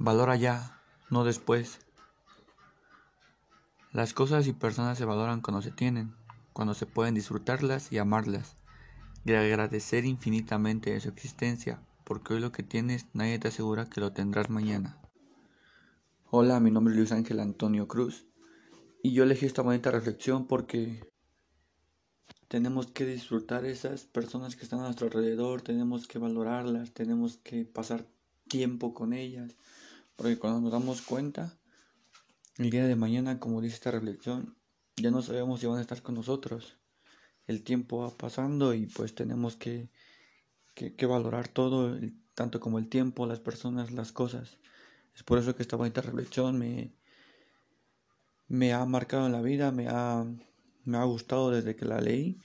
Valora ya, no después. Las cosas y personas se valoran cuando se tienen, cuando se pueden disfrutarlas y amarlas, y agradecer infinitamente de su existencia, porque hoy lo que tienes nadie te asegura que lo tendrás mañana. Hola, mi nombre es Luis Ángel Antonio Cruz, y yo elegí esta bonita reflexión porque tenemos que disfrutar esas personas que están a nuestro alrededor, tenemos que valorarlas, tenemos que pasar tiempo con ellas, porque cuando nos damos cuenta, el día de mañana, como dice esta reflexión, ya no sabemos si van a estar con nosotros. El tiempo va pasando y pues tenemos que, que, valorar todo, tanto como el tiempo, las personas, las cosas. Es por eso que esta bonita reflexión me, me ha marcado en la vida, me ha, me ha gustado desde que la leí